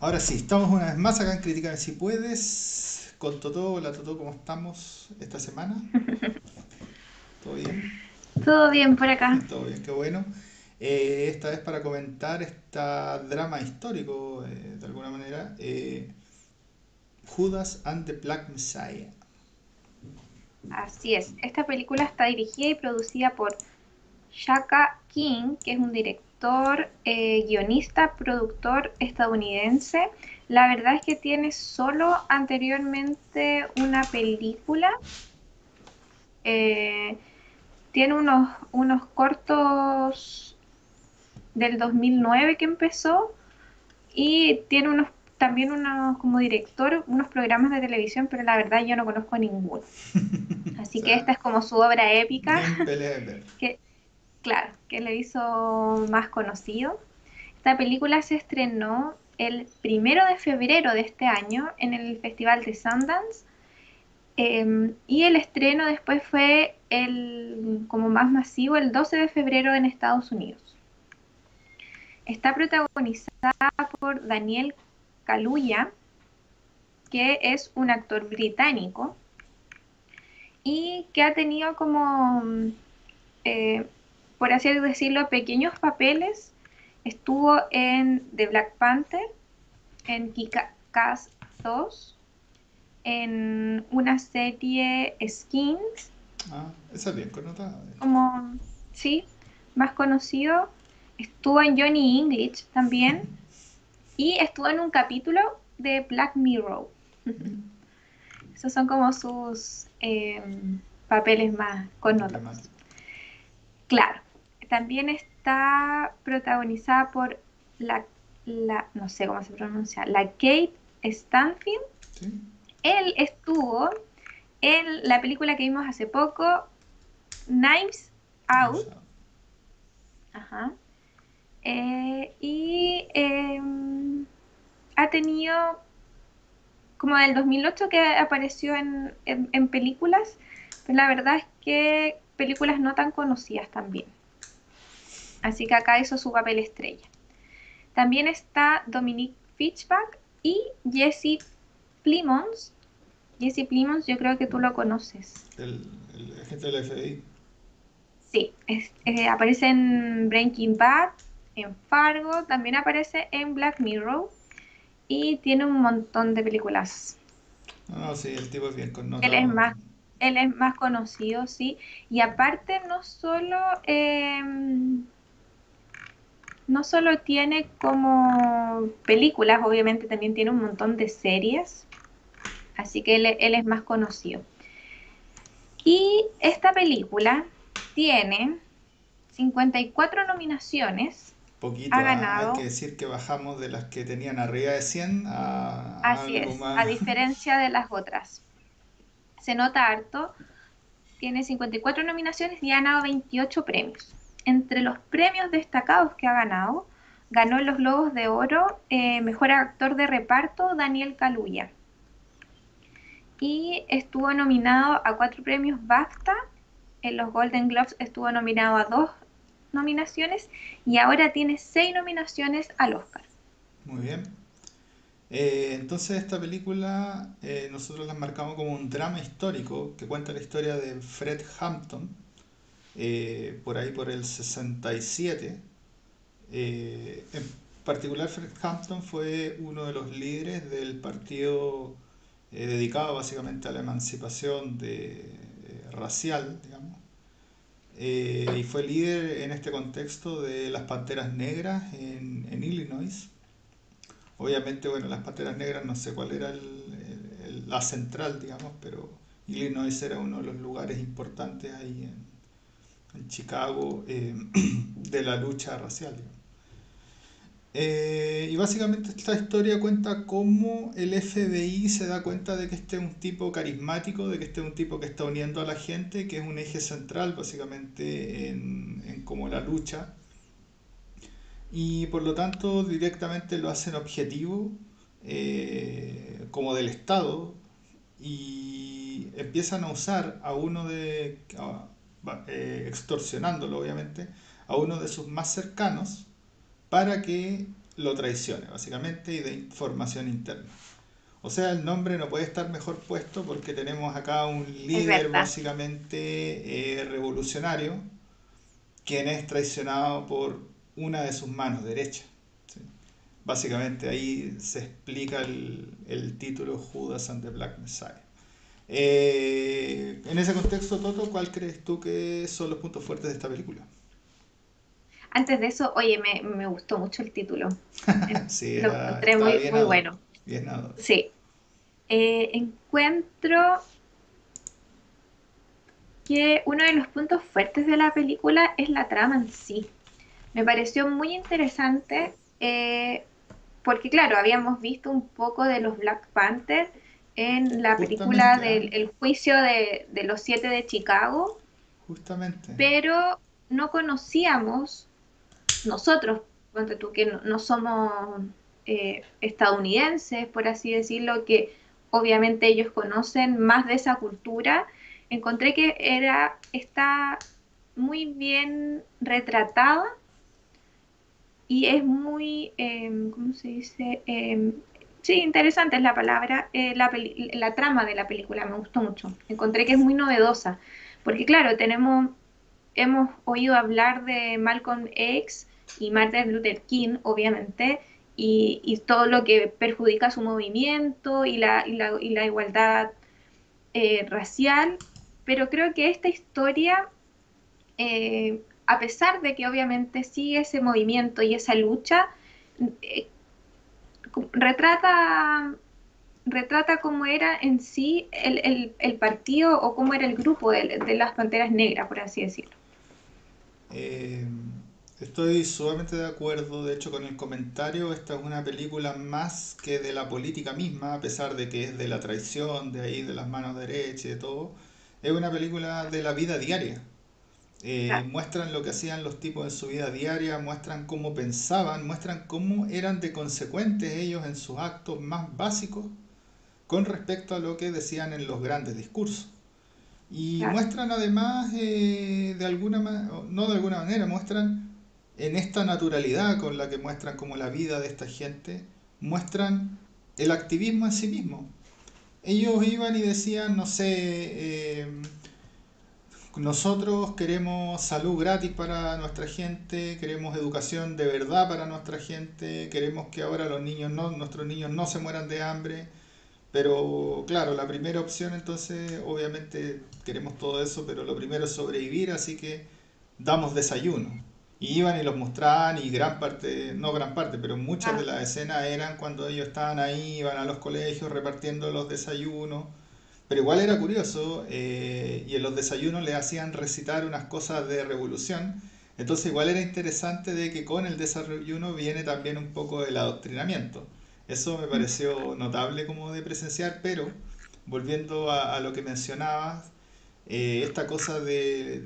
Ahora sí, estamos una vez más acá en Crítica si puedes. Con Totó, hola Totó, ¿cómo estamos esta semana? ¿Todo bien? Todo bien por acá. Todo bien, qué bueno. Eh, esta vez para comentar este drama histórico, eh, de alguna manera, eh, Judas and the Black Messiah. Así es, esta película está dirigida y producida por Shaka King, que es un director, guionista, productor estadounidense. La verdad es que tiene solo anteriormente una película. tiene unos, unos cortos del 2009 que empezó y tiene unos también unos como director unos programas de televisión, pero la verdad yo no conozco ninguno. Así que esta es como su obra épica. que, claro, que le hizo más conocido. Esta película se estrenó el primero de febrero de este año en el Festival de Sundance. Em, y el estreno después fue el como más masivo el 12 de febrero en Estados Unidos. Está protagonizada por Daniel Kaluuya, que es un actor británico y que ha tenido como, eh, por así decirlo, pequeños papeles. Estuvo en The Black Panther, en Kick-Ass 2, en una serie Skins. Ah, esa es bien connotada. Como, sí, más conocido estuvo en Johnny English también y estuvo en un capítulo de Black Mirror. Esos son como sus em, papeles más connotados. Claro, también está protagonizada por la, no sé cómo se pronuncia, la Kate Stanfield. Él estuvo en la película que vimos hace poco, Knives Out. Ajá. Eh, y em, ha tenido, como del 2008 que apareció en, películas, pero la verdad es que películas no tan conocidas también. Así que acá hizo su papel estrella. También está Dominique Fitchback y Jesse Plimons. Jesse Plimons, yo creo que tú lo conoces. El, agente del FBI. Sí, eh, aparece en Breaking Bad, en Fargo, también aparece en Black Mirror y tiene un montón de películas. No, sí, el tipo es bien conocido. Él es más, él es más conocido, sí. Y aparte no solo, em, no solo tiene como películas, obviamente también tiene un montón de series. Así que él, él es más conocido. Y esta película tiene 54 nominaciones poquito. Ha ganado. Hay que decir que bajamos de las que tenían arriba de 100 a, Así es, a diferencia de las otras. Se nota harto. Tiene 54 nominaciones y ha ganado 28 premios. Entre los premios destacados que ha ganado, ganó en los Globos de Oro eh, Mejor Actor de Reparto Daniel Kaluuya. Y estuvo nominado a cuatro premios BAFTA. En los Golden Globes estuvo nominado a dos nominaciones y ahora tiene seis nominaciones al Oscar. Muy bien. Eh, entonces esta película eh, nosotros la marcamos como un drama histórico que cuenta la historia de Fred Hampton, eh, por ahí por el 67. en particular Fred Hampton fue uno de los líderes del partido dedicado básicamente a la emancipación de, racial, digamos, eh, y fue líder en este contexto de las Panteras Negras en, en, Illinois. Obviamente, bueno, las Panteras Negras no sé cuál era el, la central, digamos, pero Illinois era uno de los lugares importantes ahí en, en Chicago eh, de la lucha racial. Eh, y básicamente esta historia cuenta cómo el FBI se da cuenta de que este es un tipo carismático, de que este es un tipo que está uniendo a la gente, que es un eje central básicamente en, en como la lucha. Y por lo tanto directamente lo hacen objetivo eh, como del Estado y empiezan a usar a uno de, eh, extorsionándolo obviamente, a uno de sus más cercanos para que lo traicione, básicamente, y de información interna. O sea, el nombre no puede estar mejor puesto porque tenemos acá un líder básicamente eh, revolucionario, quien es traicionado por una de sus manos derecha. Básicamente ahí se explica el, título Judas and the Black Messiah. Eh, en ese contexto, Toto, ¿cuál crees tú que son los puntos fuertes de esta película? Antes de eso, oye, me, gustó mucho el título. sí, lo encontré muy, muy bueno. Bien Sí. Eh, encuentro que uno de los puntos fuertes de la película es la trama en sí. Me pareció muy interesante eh, porque, claro, habíamos visto un poco de los Black Panther en la película del el juicio de, de, los siete de Chicago. Justamente. Pero no conocíamos, nosotros, tú que no, somos eh, estadounidenses, por así decirlo, que obviamente ellos conocen más de esa cultura, encontré que era, está muy bien retratada y es muy, em, ¿cómo se dice? Em, sí, interesante es la palabra, eh, la, trama de la película me gustó mucho, encontré que es muy novedosa, porque claro, tenemos, hemos oído hablar de Malcolm X y Martin Luther King, obviamente, y, todo lo que perjudica su movimiento y la igualdad eh, racial, pero creo que esta historia, eh, a pesar de que obviamente sigue ese movimiento y esa lucha, eh, retrata retrata cómo era en sí el, el, partido o cómo era el grupo de, de, las Panteras Negras, por así decirlo. Estoy sumamente de acuerdo, de hecho, con el comentario. Esta es una película más que de la política misma, a pesar de que es de la traición, de ahí, de las manos derechas y de todo. Es una película de la vida diaria. Eh, muestran lo que hacían los tipos en su vida diaria, muestran cómo pensaban, muestran cómo eran de consecuentes ellos en sus actos más básicos con respecto a lo que decían en los grandes discursos. Y muestran además, eh, de alguna no de alguna manera, muestran en esta naturalidad con la que muestran como la vida de esta gente, muestran el activismo en sí mismo. Ellos iban y decían, no sé, eh, nosotros queremos salud gratis para nuestra gente, queremos educación de verdad para nuestra gente, queremos que ahora los niños no, nuestros niños no se mueran de hambre. Pero claro, la primera opción entonces, obviamente queremos todo eso, pero lo primero es sobrevivir, así que damos desayuno. Y iban y los mostraban y gran parte, no gran parte, pero muchas de ah. las escenas eran cuando ellos estaban ahí, iban a los colegios repartiendo los desayunos. Pero igual era curioso eh, y en los desayunos le hacían recitar unas cosas de revolución. Entonces igual era interesante de que con el desayuno viene también un poco el adoctrinamiento. Eso me pareció notable como de presenciar, pero volviendo a, lo que mencionabas, eh, esta cosa de,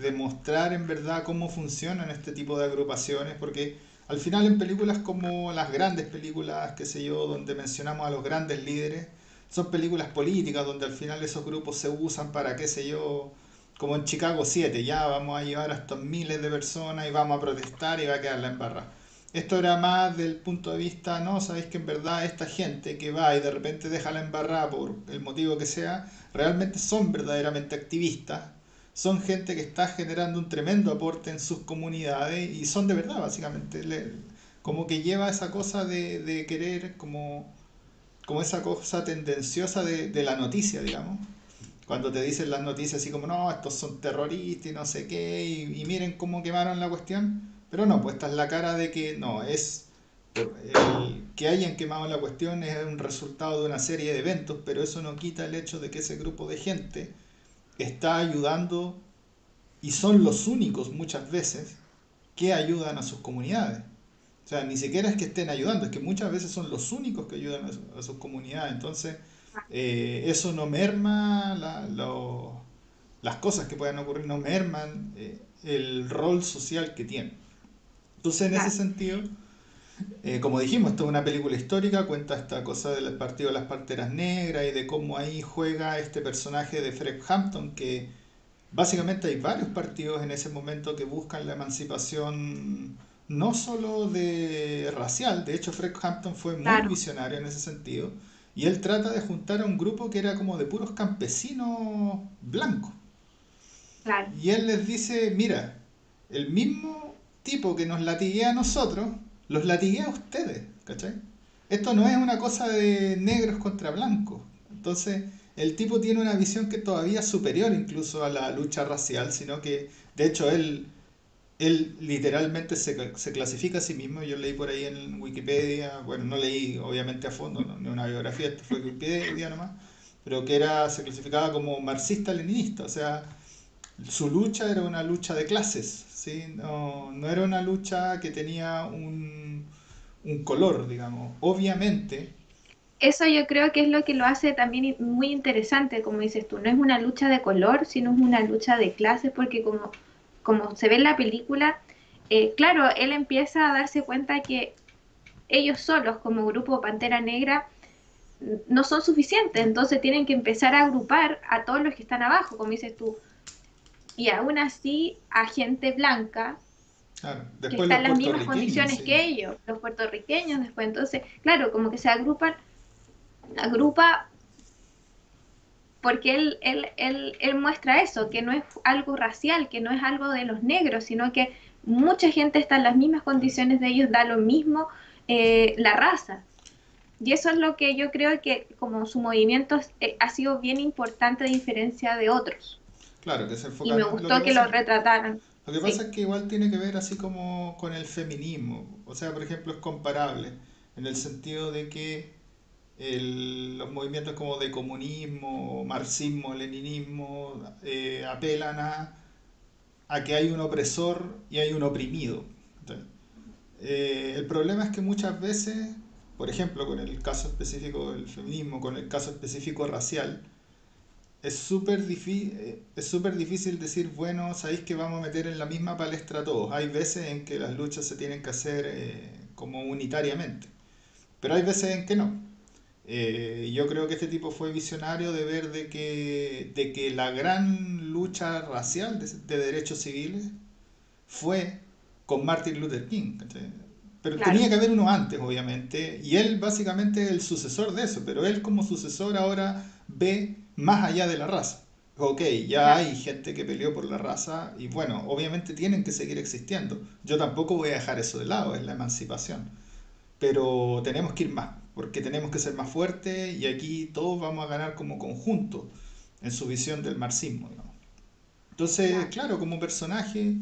de, mostrar en verdad cómo funcionan este tipo de agrupaciones, porque al final en películas como las grandes películas, qué sé yo, donde mencionamos a los grandes líderes, son películas políticas donde al final esos grupos se usan para, qué sé yo, como en Chicago 7, ya vamos a llevar a estos miles de personas y vamos a protestar y va a quedar la embarrada. Esto era más del punto de vista, no, sabéis que en verdad esta gente que va y de repente deja la embarrada por el motivo que sea, realmente son verdaderamente activistas, son gente que está generando un tremendo aporte en sus comunidades y son de verdad, básicamente. como que lleva esa cosa de, querer, como, como esa cosa tendenciosa de, la noticia, digamos. Cuando te dicen las noticias así como, no, estos son terroristas y no sé qué, y, miren cómo quemaron la cuestión pero no, pues esta es la cara de que no, es que hayan quemado la cuestión es un resultado de una serie de eventos, pero eso no quita el hecho de que ese grupo de gente está ayudando y son los únicos muchas veces que ayudan a sus comunidades. O sea, ni siquiera es que estén ayudando, es que muchas veces son los únicos que ayudan a, sus comunidades. Entonces, eh, eso no merma las cosas que puedan ocurrir, no merman eh, el rol social que tienen. Entonces, en ese sentido, eh, como dijimos, esto es una película histórica, cuenta esta cosa del partido de las parteras negras y de cómo ahí juega este personaje de Fred Hampton, que básicamente hay varios partidos en ese momento que buscan la emancipación no solo de racial, de hecho Fred Hampton fue muy visionario en ese sentido, y él trata de juntar a un grupo que era como de puros campesinos blancos. Y él les dice, mira, el mismo tipo que nos latiguea a nosotros, los latiguea a ustedes, ¿cachai? Esto no es una cosa de negros contra blancos. Entonces, el tipo tiene una visión que todavía es superior incluso a la lucha racial, sino que, de hecho, él, él literalmente se, se clasifica a sí mismo. Yo leí por ahí en Wikipedia, bueno, no leí obviamente a fondo, no, ni una biografía, esto fue Wikipedia nomás, pero que era, se clasificaba como marxista-leninista, o sea, su lucha era una lucha de clases, ¿sí? no, no era una lucha que tenía un, un color, digamos. Obviamente, eso yo creo que es lo que lo hace también muy interesante, como dices tú, no es una lucha de color, sino es una lucha de clases, porque como, como se ve en la película, eh, claro, él empieza a darse cuenta que ellos solos, como grupo Pantera Negra, no son suficientes, entonces tienen que empezar a agrupar a todos los que están abajo, como dices tú, y aún así a gente blanca que está en las mismas condiciones que ellos, los puertorriqueños después, entonces, claro, como que se agrupan agrupa porque él, él, él, él, muestra eso, que no es algo racial, que no es algo de los negros, sino que mucha gente está en las mismas condiciones de ellos, da lo mismo eh, la raza. Y eso es lo que yo creo que como su movimiento eh, ha sido bien importante a diferencia de otros. Claro, que se enfoca Y me gustó que, lo retrataran. Lo que pasa es que igual tiene que ver así como con el feminismo. O sea, por ejemplo, es comparable en el sentido de que los movimientos como de comunismo, marxismo, leninismo, eh, apelan a, que hay un opresor y hay un oprimido. Eh, el problema es que muchas veces, por ejemplo, con el caso específico del feminismo, con el caso específico racial, es súper eh, difícil decir, bueno, sabéis que vamos a meter en la misma palestra a todos. Hay veces en que las luchas se tienen que hacer como unitariamente, pero hay veces en que no. Eh, yo creo que este tipo fue visionario de ver de que, de que la gran lucha racial de, derechos civiles fue con Martin Luther King. Pero tenía que haber uno antes, obviamente, y él básicamente es el sucesor de eso, pero él como sucesor ahora ve más allá de la raza. Ok, ya hay gente que peleó por la raza y bueno, obviamente tienen que seguir existiendo. Yo tampoco voy a dejar eso de lado, es la emancipación. Pero tenemos que ir más porque tenemos que ser más fuertes y aquí todos vamos a ganar como conjunto en su visión del marxismo. Entonces, claro, como personaje,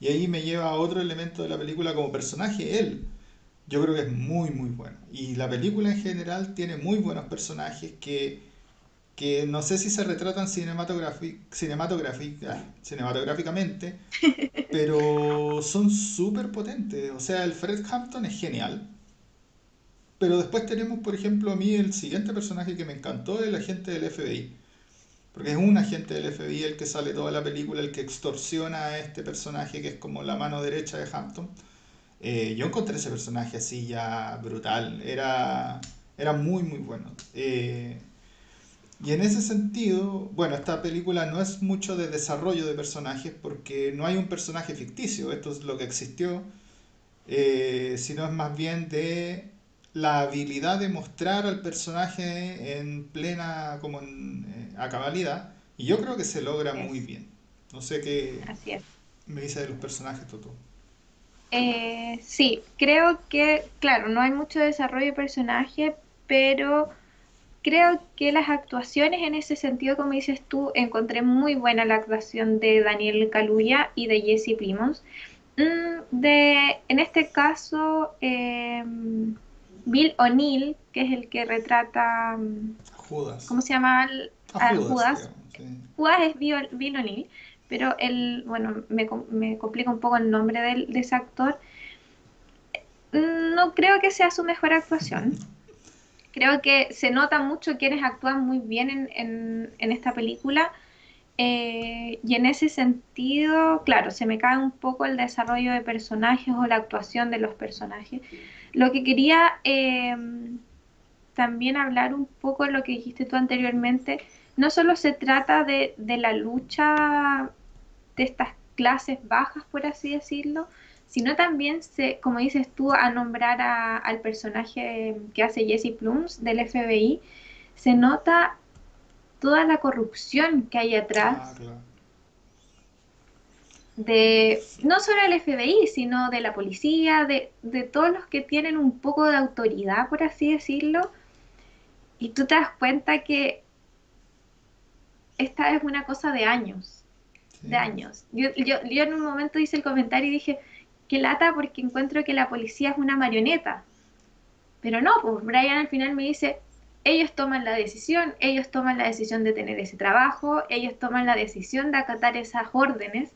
y ahí me lleva a otro elemento de la película como personaje, él. Yo creo que es muy, muy bueno. Y la película en general tiene muy buenos personajes que, que no sé si se retratan ah, cinematográficamente, pero son súper potentes. O sea, el Fred Hampton es genial pero después tenemos, por ejemplo, a mí el siguiente personaje que me encantó, el agente del FBI. Porque es un agente del FBI el que sale toda la película, el que extorsiona a este personaje que es como la mano derecha de Hampton. Eh, yo encontré ese personaje así ya brutal, era, era muy muy bueno. Eh, y en ese sentido, bueno, esta película no es mucho de desarrollo de personajes porque no hay un personaje ficticio, esto es lo que existió, eh, sino es más bien de la habilidad de mostrar al personaje en plena como en, eh, a cabalidad y yo creo que se logra muy bien. No sé qué me dice de los personajes, Toto. Eh, sí, creo que, claro, no hay mucho desarrollo de personaje, pero creo que las actuaciones en ese sentido, como dices tú, encontré muy buena la actuación de Daniel Kaluuya y de Jesse Plimons. Mm, de, en este caso, eh, Bill O'Neill, que es el que retrata. Mm, Judas. ¿Cómo se llama? Judas. Judas. es Bill, O'Neill, pero él, bueno, me, me, complica un poco el nombre de, de ese actor. No creo que sea su mejor actuación. Creo que se nota mucho quienes actúan muy bien en, en, en esta película. Eh, y en ese sentido, claro, se me cae un poco el desarrollo de personajes o la actuación de los personajes. Lo que quería em, también hablar un poco de lo que dijiste tú anteriormente, no solo se trata de, la lucha de estas clases bajas, por así decirlo, sino también, se, como dices tú, a nombrar al personaje que hace Jesse Plums del FBI, se nota toda la corrupción que hay atrás. Ah, de no solo del FBI, sino de la policía, de, de, todos los que tienen un poco de autoridad, por así decirlo, y tú te das cuenta que esta es una cosa de años, de años. Yo, yo, yo, en un momento hice el comentario y dije, qué lata porque encuentro que la policía es una marioneta. Pero no, pues Brian al final me dice, ellos toman la decisión, ellos toman la decisión de tener ese trabajo, ellos toman la decisión de acatar esas órdenes.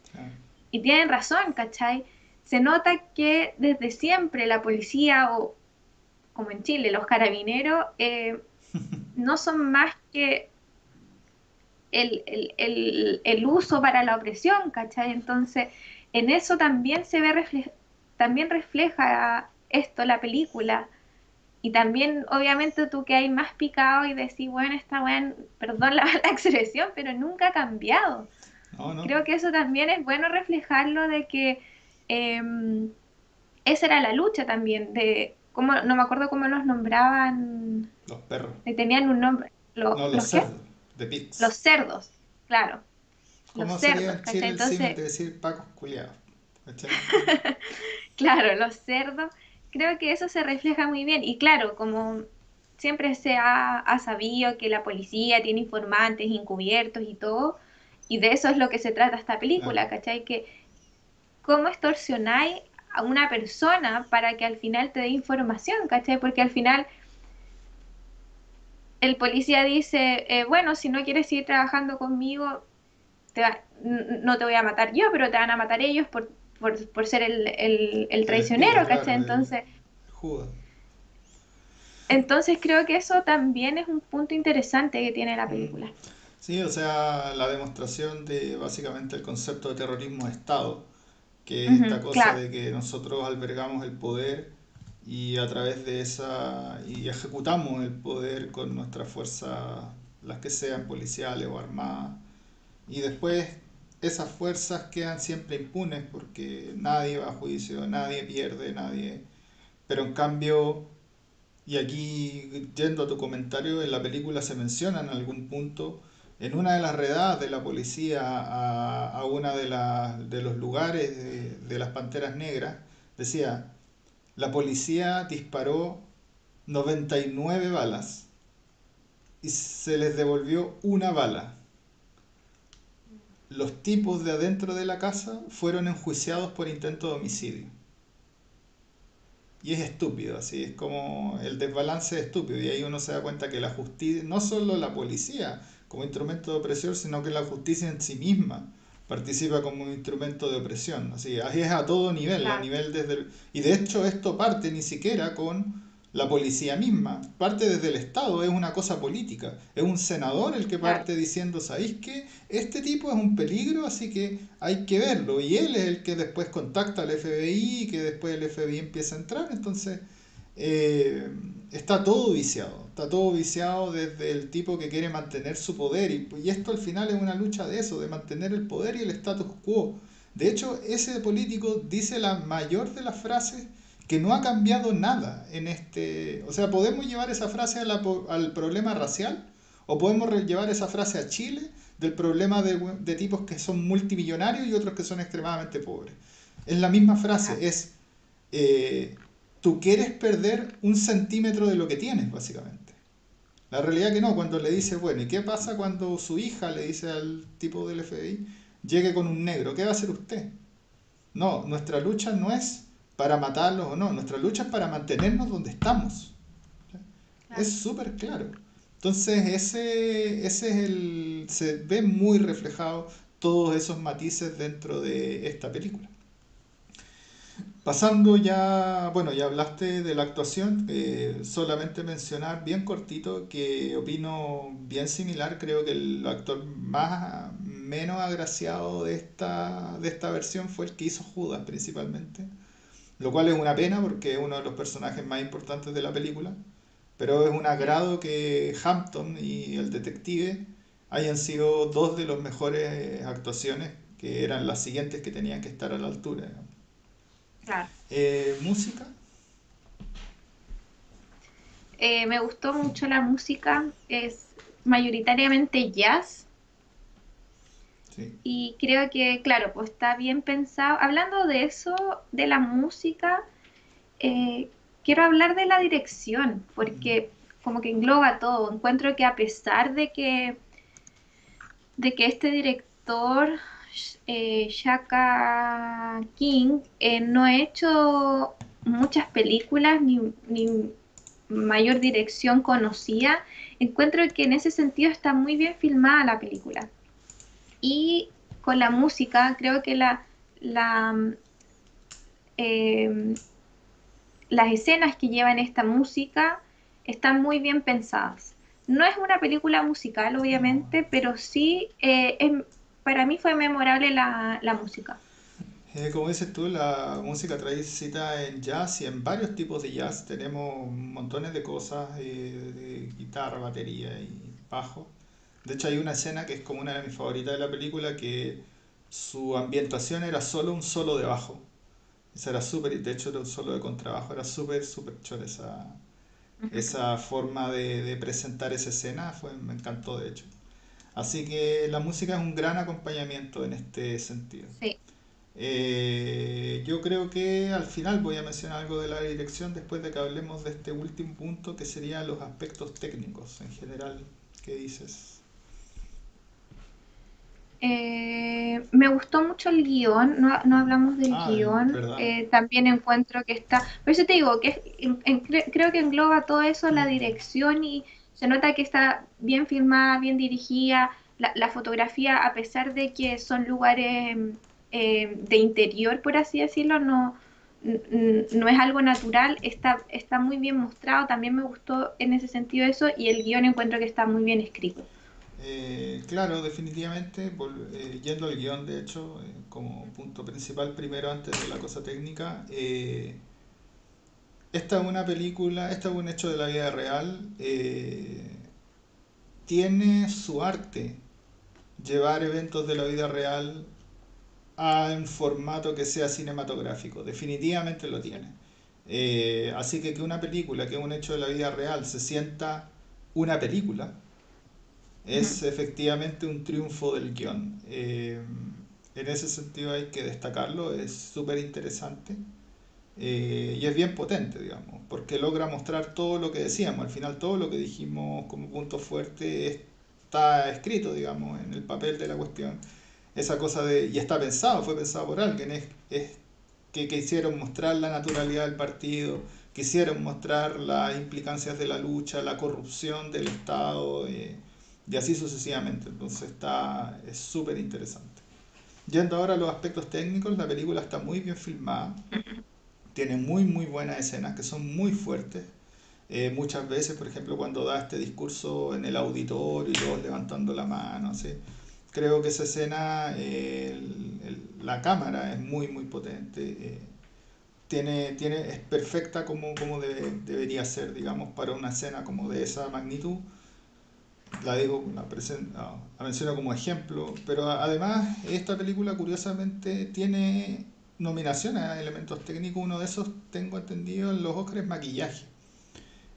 Y tienen razón, ¿cachai? Se nota que desde siempre la policía, o como en Chile, los carabineros, eh, no son más que el, uso para la opresión, ¿cachai? Entonces, en eso también se ve, también refleja esto la película. Y también, obviamente, tú que hay más picado y decís, bueno, está bueno, perdón la, expresión, pero nunca ha cambiado. Creo que eso también es bueno reflejarlo de que em, esa era la lucha también, de cómo, no me acuerdo cómo los nombraban. Los perros. tenían un nombre. Los, no, los, cerdos, de pigs. Los cerdos, claro. ¿Cómo los sería cerdos, en Entonces... decir pacos culiados? claro, los cerdos. Creo que eso se refleja muy bien. Y claro, como siempre se ha, sabido que la policía tiene informantes encubiertos y todo, y de eso es lo que se trata esta película, ¿cachai? Que cómo extorsionáis a una persona para que al final te dé información, ¿cachai? Porque al final el policía dice, eh, bueno, si no quieres seguir trabajando conmigo, no te voy a matar yo, pero te van a matar ellos por, por, ser el, traicionero, ¿cachai? Entonces... Entonces creo que eso también es un punto interesante que tiene la película. Sí, o sea, la demostración de básicamente el concepto de terrorismo de Estado, que es esta cosa de que nosotros albergamos el poder y a través de esa, y ejecutamos el poder con nuestras fuerzas, las que sean policiales o armadas, y después esas fuerzas quedan siempre impunes porque nadie va a juicio, nadie pierde, nadie... Pero en cambio, y aquí yendo a tu comentario, en la película se menciona en algún punto, en una de las redadas de la policía a, a de, de los lugares de, de las Panteras Negras, decía, la policía disparó 99 balas y se les devolvió una bala los tipos de adentro de la casa fueron enjuiciados por intento de homicidio. Y es estúpido, así es como el desbalance es estúpido. Y ahí uno se da cuenta que la justicia, no solo la policía como instrumento de opresión, sino que la justicia en sí misma participa como un instrumento de opresión. Así es a todo nivel, a nivel desde y de hecho esto parte ni siquiera con la policía misma, parte desde el Estado, es una cosa política. Es un senador el que parte diciendo, ¿sabéis qué? Este tipo es un peligro, así que hay que verlo. Y él es el que después contacta al FBI y que después el FBI empieza a entrar. Entonces, eh, está todo viciado. Está todo viciado desde el tipo que quiere mantener su poder. Y, y esto al final es una lucha de eso, de mantener el poder y el status quo. De hecho, ese político dice la mayor de las frases que no ha cambiado nada en este... O sea, podemos llevar esa frase al problema racial o podemos llevar esa frase a Chile del problema de, tipos que son multimillonarios y otros que son extremadamente pobres. Es la misma frase, es eh, tú quieres perder un centímetro de lo que tienes, básicamente. La realidad que no, cuando le dice, bueno, ¿y qué pasa cuando su hija le dice al tipo del FBI, llegue con un negro? ¿Qué va a hacer usted? No, nuestra lucha no es para matarlos o no. Nuestra lucha es para mantenernos donde estamos. Es súper claro. Entonces, ese, ese es el. se ve muy reflejado todos esos matices dentro de esta película. Pasando ya, bueno, ya hablaste de la actuación, eh, solamente mencionar bien cortito que opino bien similar, creo que el actor más menos agraciado de esta, de esta versión fue el que hizo Judas principalmente lo cual es una pena porque es uno de los personajes más importantes de la película, pero es un agrado que Hampton y el detective hayan sido dos de las mejores actuaciones que eran las siguientes que tenían que estar a la altura. Claro. Eh, ¿música? Eh, me gustó mucho la música, es mayoritariamente jazz Y creo que, claro, pues está bien pensado. Hablando de eso, de la música, eh, quiero hablar de la dirección, porque como que engloba todo. Encuentro que a pesar de que, de que este director, eh, Shaka King, eh, no ha hecho muchas películas ni, ni mayor dirección conocida, encuentro que en ese sentido está muy bien filmada la película. Y con la música, creo que la, la, eh, las escenas que llevan esta música están muy bien pensadas. No es una película musical, obviamente, pero sí, eh, es- para mí fue memorable la, la música. Eh, como dices tú, la música trae cita en jazz y en varios tipos de jazz. Tenemos montones de cosas, de guitarra, batería y bajo. De hecho, hay una escena que es como una de mis favoritas de la película, que su ambientación era solo un solo de bajo. Esa era súper, de hecho era un solo de contrabajo, era súper, súper chora esa, esa forma de, de presentar esa escena, fue, me encantó de hecho. Así que la música es un gran acompañamiento en este sentido. Sí. Eh, yo creo que al final voy a mencionar algo de la dirección después de que hablemos de este último punto que serían los aspectos técnicos en general. ¿Qué dices? Eh, me gustó mucho el guion, no, no hablamos del Ah, guion, eh, también encuentro que está, por eso te digo que es- en- en- cre- creo que engloba todo eso, la Mm, dirección y se nota que está bien filmada, bien dirigida, la, la fotografía, a pesar de que son lugares eh, de interior, por así decirlo, no, no es algo natural, está, está muy bien mostrado, también me gustó en ese sentido eso y el guion encuentro que está muy bien escrito. Eh, claro, definitivamente, eh, yendo al guion, de hecho, eh, como punto principal, primero antes de la cosa técnica, esta es una película, esta es un hecho de la vida real, tiene su arte llevar eventos de la vida real a un formato que sea cinematográfico, definitivamente lo tiene. Así que que una película, que es un hecho de la vida real, se sienta una película. Es efectivamente un triunfo del guion. Eh, en ese sentido hay que destacarlo, es súper interesante eh, y es bien potente, digamos, porque logra mostrar todo lo que decíamos. Al final todo lo que dijimos como punto fuerte está escrito, digamos, en el papel de la cuestión. Esa cosa de, y está pensado, fue pensado por alguien, es, es que quisieron mostrar la naturalidad del partido, quisieron mostrar las implicancias de la lucha, la corrupción del Estado, eh, y así sucesivamente. Entonces está, es súper interesante. Yendo ahora a los aspectos técnicos, la película está muy bien filmada, tiene muy muy buenas escenas que son muy fuertes. Eh, muchas veces, por ejemplo, cuando da este discurso en el auditorio y todos levantando la mano, así. Creo que esa escena, eh, el- el- la cámara es muy muy potente. eh, tiene, tiene, es perfecta como, como debe- debería ser, digamos, para una escena como de esa magnitud. La digo, la, presen- la- menciono como ejemplo, pero además esta película curiosamente tiene nominaciones a elementos técnicos, uno de esos tengo entendido en los Oscars maquillaje.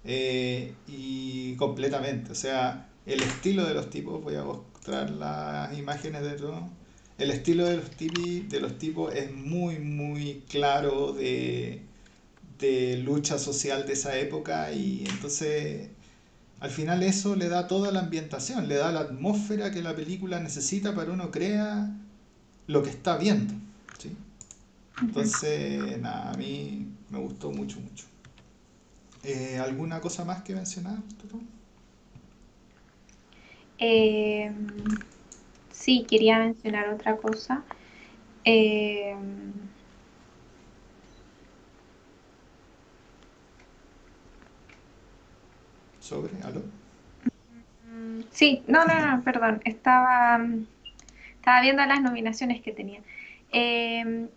Eh, y completamente, o sea, el estilo de los tipos, voy a mostrar las imágenes de todo. El estilo de los, tipi- de los tipos es muy, muy claro de, de lucha social de esa época y entonces al final eso le da toda la ambientación, le da la atmósfera que la película necesita para uno crea lo que está viendo, ¿sí? Entonces, nada, a mí me gustó mucho, mucho. Eh, ¿alguna cosa más que mencionar? Eh, sí, quería mencionar otra cosa. Eh, ¿Sobre? Mm, sí, no, no, no, perdón. Estaba, estaba viendo las nominaciones que tenía. Eh,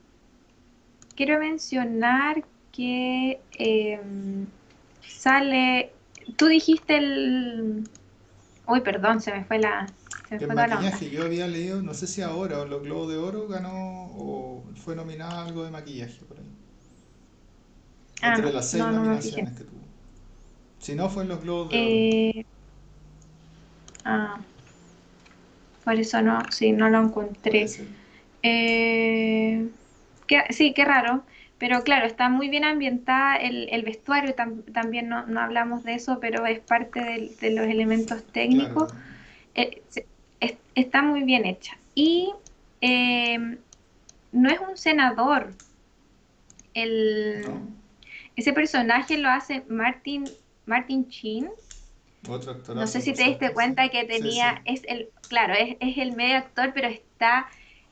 quiero mencionar que eh, sale. Tú dijiste el. Uy, perdón, se me fue la, se me El fue toda la maquillaje, yo había leído, no sé si ahora o los Globos de Oro ganó o fue nominada algo de maquillaje por ahí. Ah, entre las seis no, no me nominaciones que tuvo. Si no, fue en los Globos de Oro. Eh, ah, por eso no, sí, no lo encontré. ser. Eh, qué- sí, qué raro. Pero claro, está muy bien ambientada el, el vestuario, tam- también no, no hablamos de eso, pero es parte de los elementos Claro, técnicos. Eh, es- está muy bien hecha. Y eh, no es un senador. El, ¿no? ese personaje lo hace Martin, Martin Sheen. Otro No actorazo, sé si te diste cuenta que tenía, sí. es el, claro, es, es el medio actor, pero está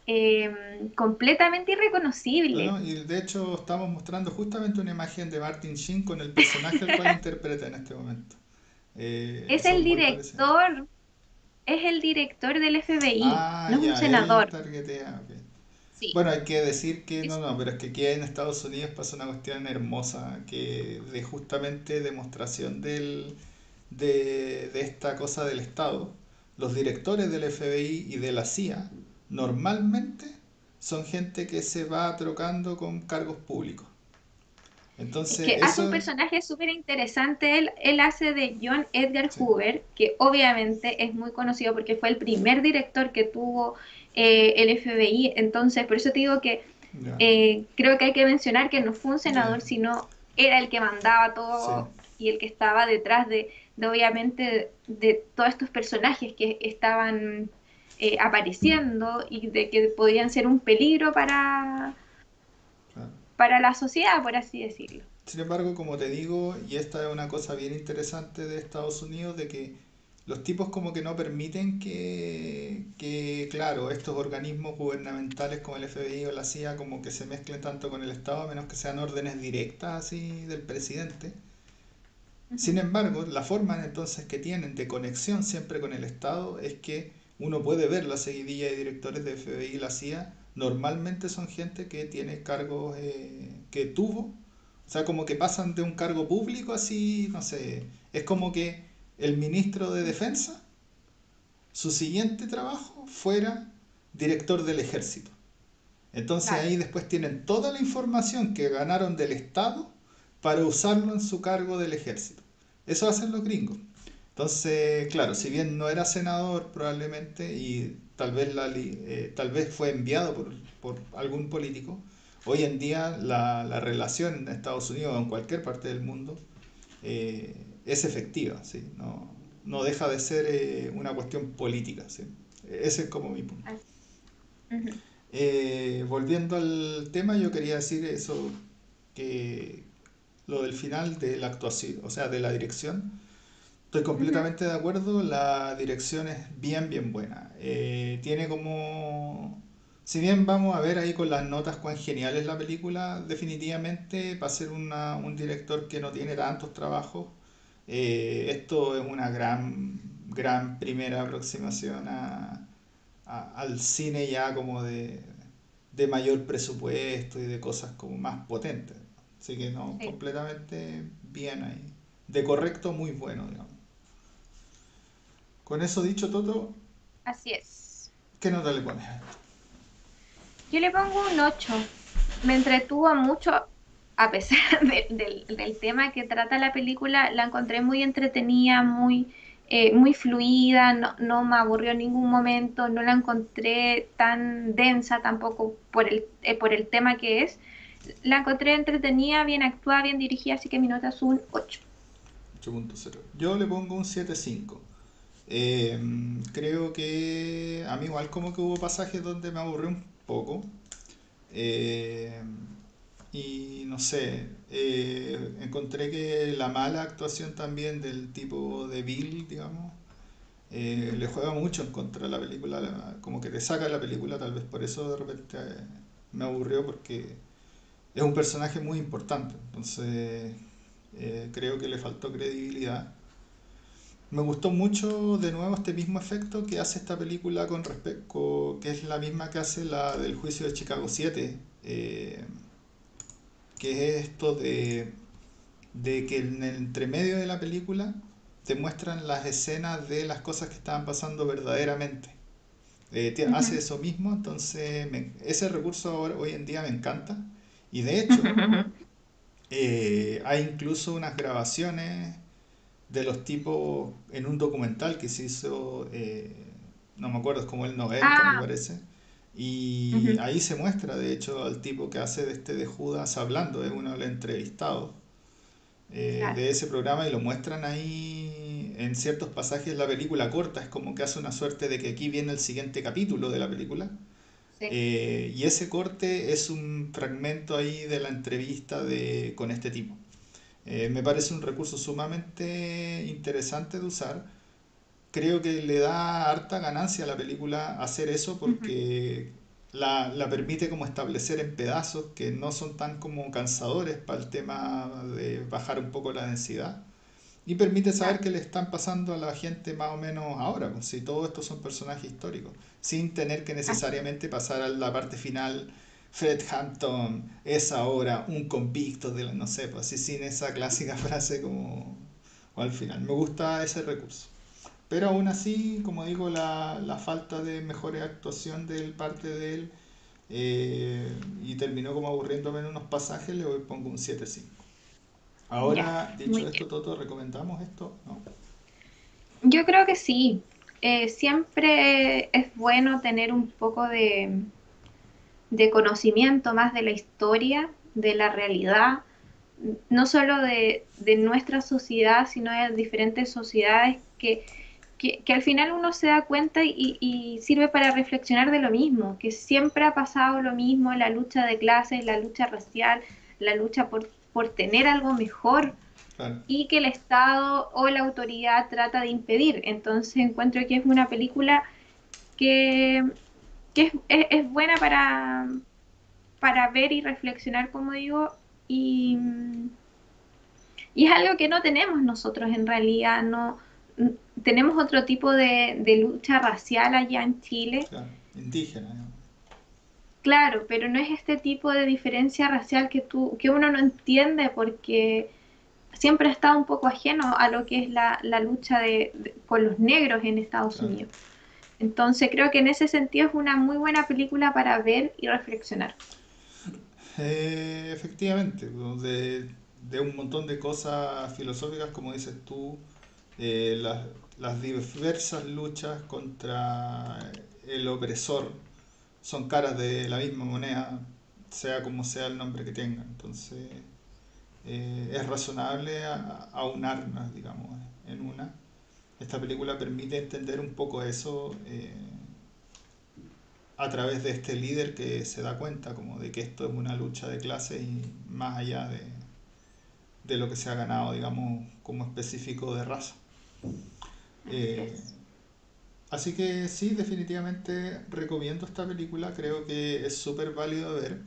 eh, completamente irreconocible. Bueno, y de hecho estamos mostrando justamente una imagen de Martin Sheen con el personaje al cual interpreta en este momento. Eh, Es el director, es el director del FBI, Ah, no es ya, un senador. Sí. Bueno, hay que decir que Es- no, no, pero es que aquí en Estados Unidos pasa una cuestión hermosa que de justamente demostración del, de, de esta cosa del Estado. Los directores del FBI y de la CIA normalmente son gente que se va trocando con cargos públicos. Es Entonces, que hace un personaje súper interesante. Él, él hace de John Edgar sí, Hoover, que obviamente es muy conocido porque fue el primer director que tuvo eh, el FBI. Entonces, por eso te digo que eh, creo que hay que mencionar que no fue un senador, sino era el que mandaba sí. todo y el que estaba detrás de, de obviamente, de todos estos personajes que estaban eh, apareciendo y de que podían ser un peligro para, claro. para la sociedad, por así decirlo. Sin embargo, como te digo, y esta es una cosa bien interesante de Estados Unidos, de que los tipos como que no permiten que, que, claro, estos organismos gubernamentales como el FBI o la CIA como que se mezclen tanto con el Estado, a menos que sean órdenes directas así del presidente. Sin embargo, la forma entonces que tienen de conexión siempre con el Estado es que uno puede ver la seguidilla de directores de FBI y la CIA, normalmente son gente que tiene cargos eh, que tuvo, o sea, como que pasan de un cargo público así, no sé, es como que el ministro de Defensa, su siguiente trabajo fuera director del ejército. Entonces Claro. ahí después tienen toda la información que ganaron del Estado para usarlo en su cargo del ejército. Eso hacen los gringos. Entonces, claro, si bien no era senador probablemente y tal vez, la, li- eh, tal vez fue enviado por, por algún político, hoy en día la, la relación en Estados Unidos o en cualquier parte del mundo eh, es efectiva, ¿sí? No, no deja de ser eh, una cuestión política, ¿sí? Ese es como mi punto. Eh, volviendo al tema, yo quería decir eso, que lo del final de la actuación, o sea, de la dirección, estoy completamente de acuerdo, la dirección es bien, bien buena. Eh, tiene como, si bien vamos a ver ahí con las notas cuán genial es la película, definitivamente para ser una, un director que no tiene tantos trabajos, eh, esto es una gran, gran primera aproximación a, a- al cine ya como de, de mayor presupuesto y de cosas como más potentes. Así que no, Sí. completamente bien ahí. De correcto, muy bueno, digamos. Con eso dicho, Toto, Así es. ¿qué nota le pones? Yo le pongo un 8. Me entretuvo mucho, a pesar de- del, tema que trata la película, la encontré muy entretenida, muy, eh, muy fluida, no, no me aburrió en ningún momento, no la encontré tan densa tampoco por el, eh, por el tema que es. La encontré entretenida, bien actuada, bien dirigida, así que mi nota es un 8. 8.0. Yo le pongo un 7.5. Eh, creo que a mí igual como que hubo pasajes donde me aburrí un poco. Eh, y no sé, eh, encontré que la mala actuación también del tipo de Bill, digamos, eh, le juega mucho en contra de la película, la- como que te saca la película, tal vez por eso de repente eh, me aburrió porque es un personaje muy importante, entonces creo que le faltó credibilidad. Me gustó mucho de nuevo este mismo efecto que hace esta película con respecto, que es la misma que hace la del juicio de Chicago 7, eh, que es esto de, de que en el entremedio de la película te muestran las escenas de las cosas que estaban pasando verdaderamente. Eh, hace eso mismo, entonces me- ese recurso ahora, hoy en día me encanta. Y de hecho, Eh, hay incluso unas grabaciones de los tipos en un documental que se hizo, eh, no me acuerdo, es como el 90 me Ah, parece. Y ahí se muestra, de hecho, al tipo que hace de este de Judas hablando, es uno de los entrevistados eh, claro, de ese programa y lo muestran ahí en ciertos pasajes de la película corta, es como que hace una suerte de que aquí viene el siguiente capítulo de la película. sí. Eh, y ese corte es un fragmento ahí de la entrevista de, con este tipo. Eh, me parece un recurso sumamente interesante de usar. Creo que le da harta ganancia a la película hacer eso porque la, la permite como establecer en pedazos que no son tan como cansadores para el tema de bajar un poco la densidad. Y permite saber qué le están pasando a la gente más o menos ahora, pues, si todos estos son personajes históricos, sin tener que necesariamente pasar a la parte final, Fred Hampton es ahora un convicto de la, no sé, pues así sin esa clásica frase como o al final. Me gusta ese recurso. Pero aún así, como digo, la, la falta de mejor actuación de parte de él eh, y terminó como aburriéndome en unos pasajes, le voy, pongo un siete cinco Ya, Ahora, muy dicho esto. Toto, ¿recomendamos esto? ¿No? Yo creo que sí. Eh, siempre es bueno tener un poco de, de conocimiento más de la historia, de la realidad, no solo de, de nuestra sociedad, sino de diferentes sociedades que, que, que al final uno se da cuenta y, y sirve para reflexionar de lo mismo, que siempre ha pasado lo mismo, la lucha de clases, la lucha racial, la lucha por, por tener algo mejor Claro. y que el Estado o la autoridad trata de impedir. Entonces encuentro que es una película que, que es, es, es buena para, para ver y reflexionar, como digo, y, y es algo que no tenemos nosotros en realidad, no tenemos otro tipo de, de lucha racial allá en Chile, Claro. Indígena, ¿no? claro, pero no es este tipo de diferencia racial que tú, que uno no entiende porque siempre ha estado un poco ajeno a lo que es la, la lucha de, de- con los negros en Estados Claro. Unidos. Entonces creo que en ese sentido es una muy buena película para ver y reflexionar. Eh, efectivamente, de, de un montón de cosas filosóficas, como dices tú, eh, las, las diversas luchas contra el opresor son caras de la misma moneda, sea como sea el nombre que tenga. Entonces, eh, es razonable a- aunarlas, digamos, en una. Esta película permite entender un poco eso eh, a través de este líder que se da cuenta como de que esto es una lucha de clases y más allá de, de lo que se ha ganado, digamos, como específico de raza. Así Eh, así que sí, definitivamente recomiendo esta película, creo que es súper válido ver.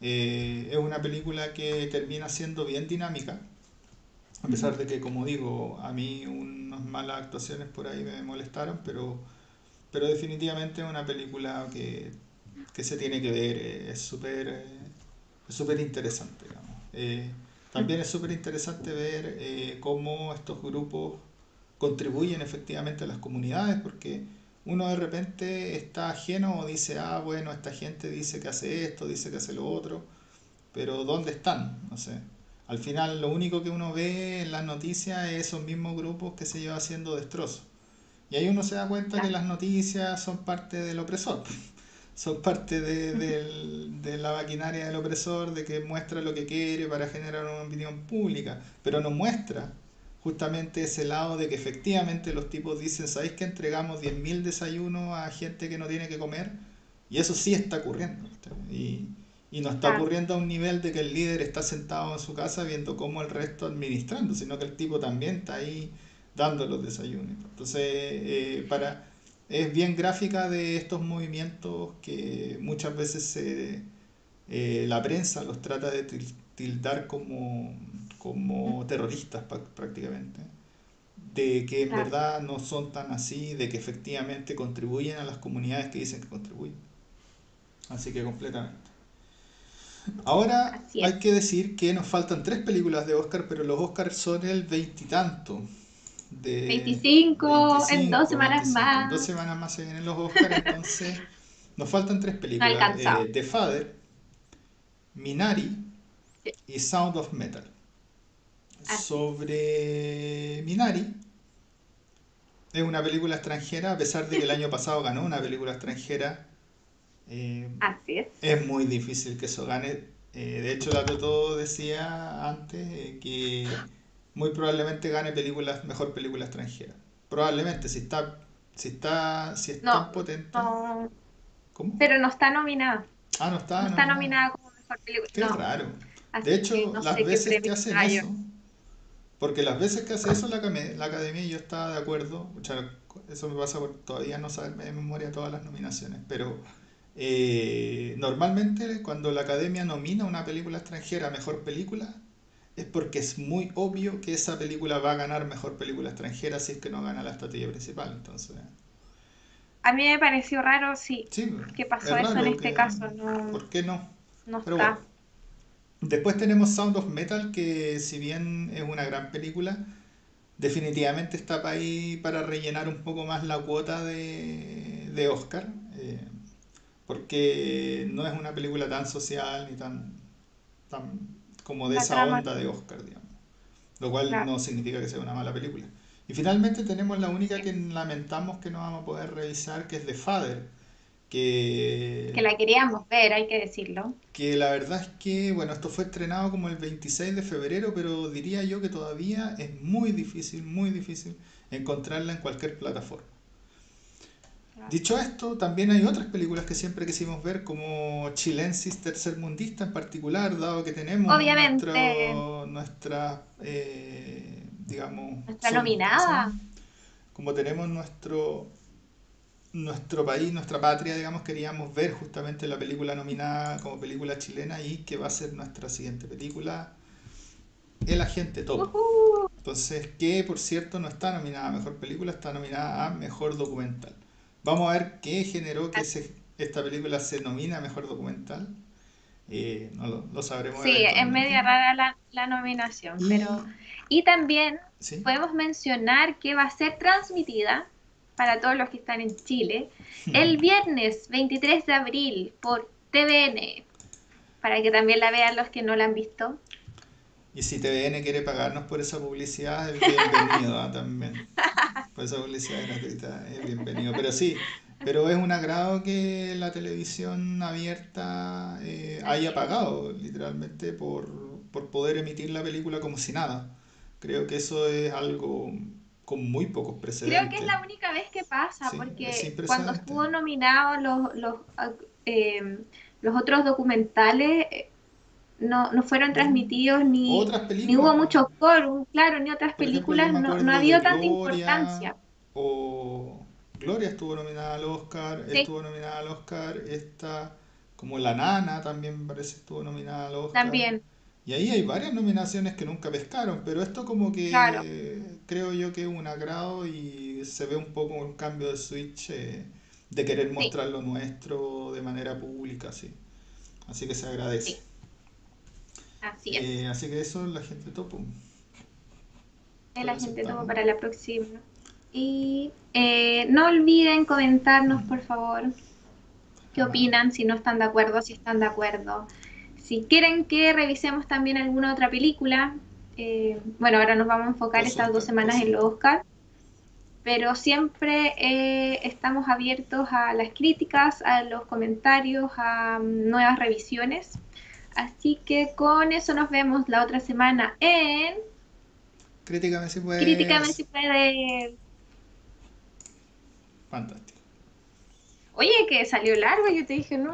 Eh, es una película que termina siendo bien dinámica, a pesar de que, como digo, a mí unas malas actuaciones por ahí me molestaron, pero, pero definitivamente es una película que, que se tiene que ver, eh, es súper eh, es súper interesante, digamos. Eh, también es súper interesante ver eh, cómo estos grupos contribuyen efectivamente a las comunidades, porque uno de repente está ajeno o dice, ah, bueno, esta gente dice que hace esto, dice que hace lo otro, pero ¿dónde están? No sé. Al final lo único que uno ve en las noticias es esos mismos grupos que se llevan haciendo destrozos. Y ahí uno se da cuenta que las noticias son parte del opresor, son parte de, de la maquinaria del opresor, de que muestra lo que quiere para generar una opinión pública, pero no muestra justamente ese lado de que efectivamente los tipos dicen, ¿sabéis que entregamos 10.000 desayunos a gente que no tiene que comer? Y eso sí está ocurriendo. Y, y no está ocurriendo a un nivel de que el líder está sentado en su casa viendo cómo el resto administrando, sino que el tipo también está ahí dando los desayunos. Entonces, eh, para, es bien gráfica de estos movimientos que muchas veces se, eh, la prensa los trata de tildar como, como terroristas prácticamente, de que en Claro. verdad no son tan así, de que efectivamente contribuyen a las comunidades que dicen que contribuyen. Así que completamente. Ahora hay que decir que nos faltan tres películas de Oscar, pero los Oscars son el veintitanto de 25 en dos 25, semanas 25. En dos más. semanas más se vienen los Oscars, entonces nos faltan tres películas. Eh, The Father, Minari y Sound of Metal. Así. Sobre Minari. Es una película extranjera, a pesar de que el año pasado ganó una película extranjera. eh, Así es. es muy difícil que eso gane. Eh, de hecho, la Totó decía antes eh, que muy probablemente gane películas, mejor película extranjera. Probablemente, si está, si está, si es No, tan potente. no, ¿Cómo? pero no está nominada. Ah, no está No está nominada. como mejor película. Qué raro. así De hecho, las veces que hacen eso, porque las veces que hace eso la, acame- la academia, y yo estaba de acuerdo, o sea, eso me pasa por todavía no saberme de memoria todas las nominaciones, pero eh, normalmente cuando la academia nomina una película extranjera a mejor película, es porque es muy obvio que esa película va a ganar mejor película extranjera si es que no gana la estatuilla principal. Entonces, A mí me pareció raro, sí, sí, que es pasó eso en este que, caso. No, ¿por qué no? no Pero está. bueno. Después tenemos Sound of Metal, que si bien es una gran película, definitivamente está para ahí para rellenar un poco más la cuota de, de Oscar, eh, porque no es una película tan social ni tan, tan como de La esa trama, onda de Oscar, digamos. Lo cual claro. no significa que sea una mala película. Y finalmente tenemos la única que lamentamos que no vamos a poder revisar, que es The Father, Que que la queríamos ver, hay que decirlo. que la verdad es que, bueno, esto fue estrenado como el 26 de febrero, pero diría yo que todavía es muy difícil, muy difícil encontrarla en cualquier plataforma. Claro. Dicho esto, también hay otras películas que siempre quisimos ver, como Chilensis Tercermundista en particular, dado que tenemos Obviamente, nuestro, nuestra, eh, digamos, nuestra son- ¿cómo se nominada. Como tenemos nuestro, nuestro país, nuestra patria, digamos, queríamos ver justamente la película nominada como película chilena y que va a ser nuestra siguiente película, El Agente. Ujú. Entonces, que por cierto no está nominada a Mejor Película, está nominada a Mejor Documental. Vamos a ver qué generó que Así- se- esta película se nomina a Mejor Documental. Eh, no lo, lo sabremos Sí, es media rara la, la nominación, Y, pero... Y también sí, podemos mencionar que va a ser transmitida para todos los que están en Chile el viernes 23 de abril por TVN, para que también la vean los que no la han visto. y si TVN quiere pagarnos por esa publicidad, es bienvenido ah, también. Por esa publicidad gratuita, es bienvenido. Pero sí, pero es un agrado que la televisión abierta eh, haya pagado literalmente por, por poder emitir la película como si nada. Creo que eso es algo con muy pocos Creo que es precedentes. la única vez que pasa, Sí, porque cuando precedentes. estuvo nominado los, los, eh, los otros documentales eh, no, no fueron transmitidos ni, ni hubo mucho quórum, claro, ni otras por películas, no, no ha habido tanta importancia. o Gloria estuvo nominada al Oscar, Sí, estuvo nominada al Oscar, esta como La Nana también parece estuvo nominada al Oscar. también, Y ahí hay varias nominaciones que nunca pescaron, pero esto como claro. que creo yo que es un agrado y se ve un poco un cambio de switch eh, de querer Sí, mostrar lo nuestro de manera pública, sí. Así que se sí, agradece. así es. Eh, así que eso la gente topo. El Lo agente topo para la próxima. Y eh, no olviden comentarnos, por favor, qué opinan, si no están de acuerdo, si están de acuerdo. Si quieren que revisemos también alguna otra película, eh, bueno, ahora nos vamos a enfocar estas dos semanas en los. Oscar, pero siempre eh, estamos abiertos a las críticas, a los comentarios, a mm, nuevas revisiones. Así que con eso nos vemos la otra semana en Críticame si Críticame si puedes. puedes. Fantástico. Oye, que salió largo, yo te dije, no,